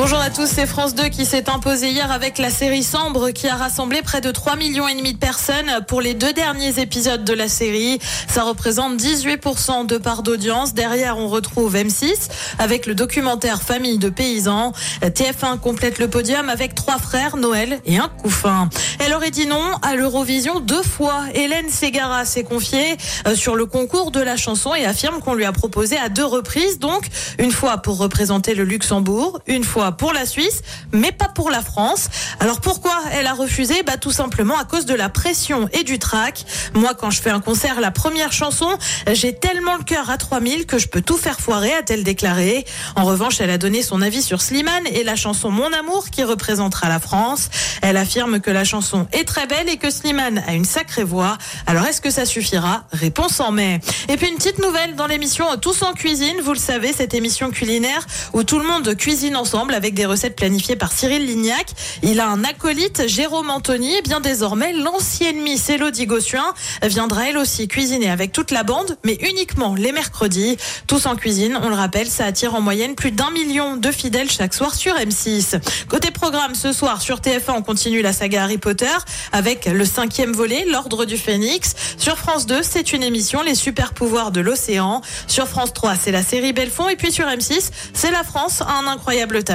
Bonjour à tous, c'est France 2 qui s'est imposé hier avec la série Sambre qui a rassemblé près de 3 millions et demi de personnes pour les deux derniers épisodes de la série. Ça représente 18% de part d'audience. Derrière, on retrouve M6 avec le documentaire Famille de paysans. TF1 complète le podium avec trois frères, Noël et un couffin. Elle aurait dit non à l'Eurovision deux fois. Hélène Ségara s'est confiée euh, sur le concours de la chanson et affirme qu'on lui a proposé à deux reprises, donc une fois pour représenter le Luxembourg, une fois pour la Suisse, mais pas pour la France. Alors pourquoi elle a refusé Bah tout simplement à cause de la pression et du trac. Moi, quand je fais un concert, la première chanson, j'ai tellement le cœur à 3000 que je peux tout faire foirer, a-t-elle déclaré. En revanche, elle a donné son avis sur Slimane et la chanson Mon amour qui représentera la France. Elle affirme que la chanson est très belle et que Slimane a une sacrée voix. Alors est-ce que ça suffira? Réponse en mai. Et puis une petite nouvelle dans l'émission Tous en cuisine, vous le savez, cette émission culinaire où tout le monde cuisine ensemble avec des recettes planifiées par Cyril Lignac. Il a un acolyte, Jérôme Anthony. Et bien désormais, l'ancienne Miss Elodie Gossuin viendra elle aussi cuisiner avec toute la bande, mais uniquement les mercredis. Tous en cuisine, on le rappelle, ça attire en moyenne plus d'un million de fidèles chaque soir sur M6. Côté programme, ce soir sur TF1, on continue la saga Harry Potter avec le cinquième volet, l'Ordre du Phénix. Sur France 2, c'est une émission, les super pouvoirs de l'océan. Sur France 3, c'est la série Belfond. Et puis sur M6, c'est la France un incroyable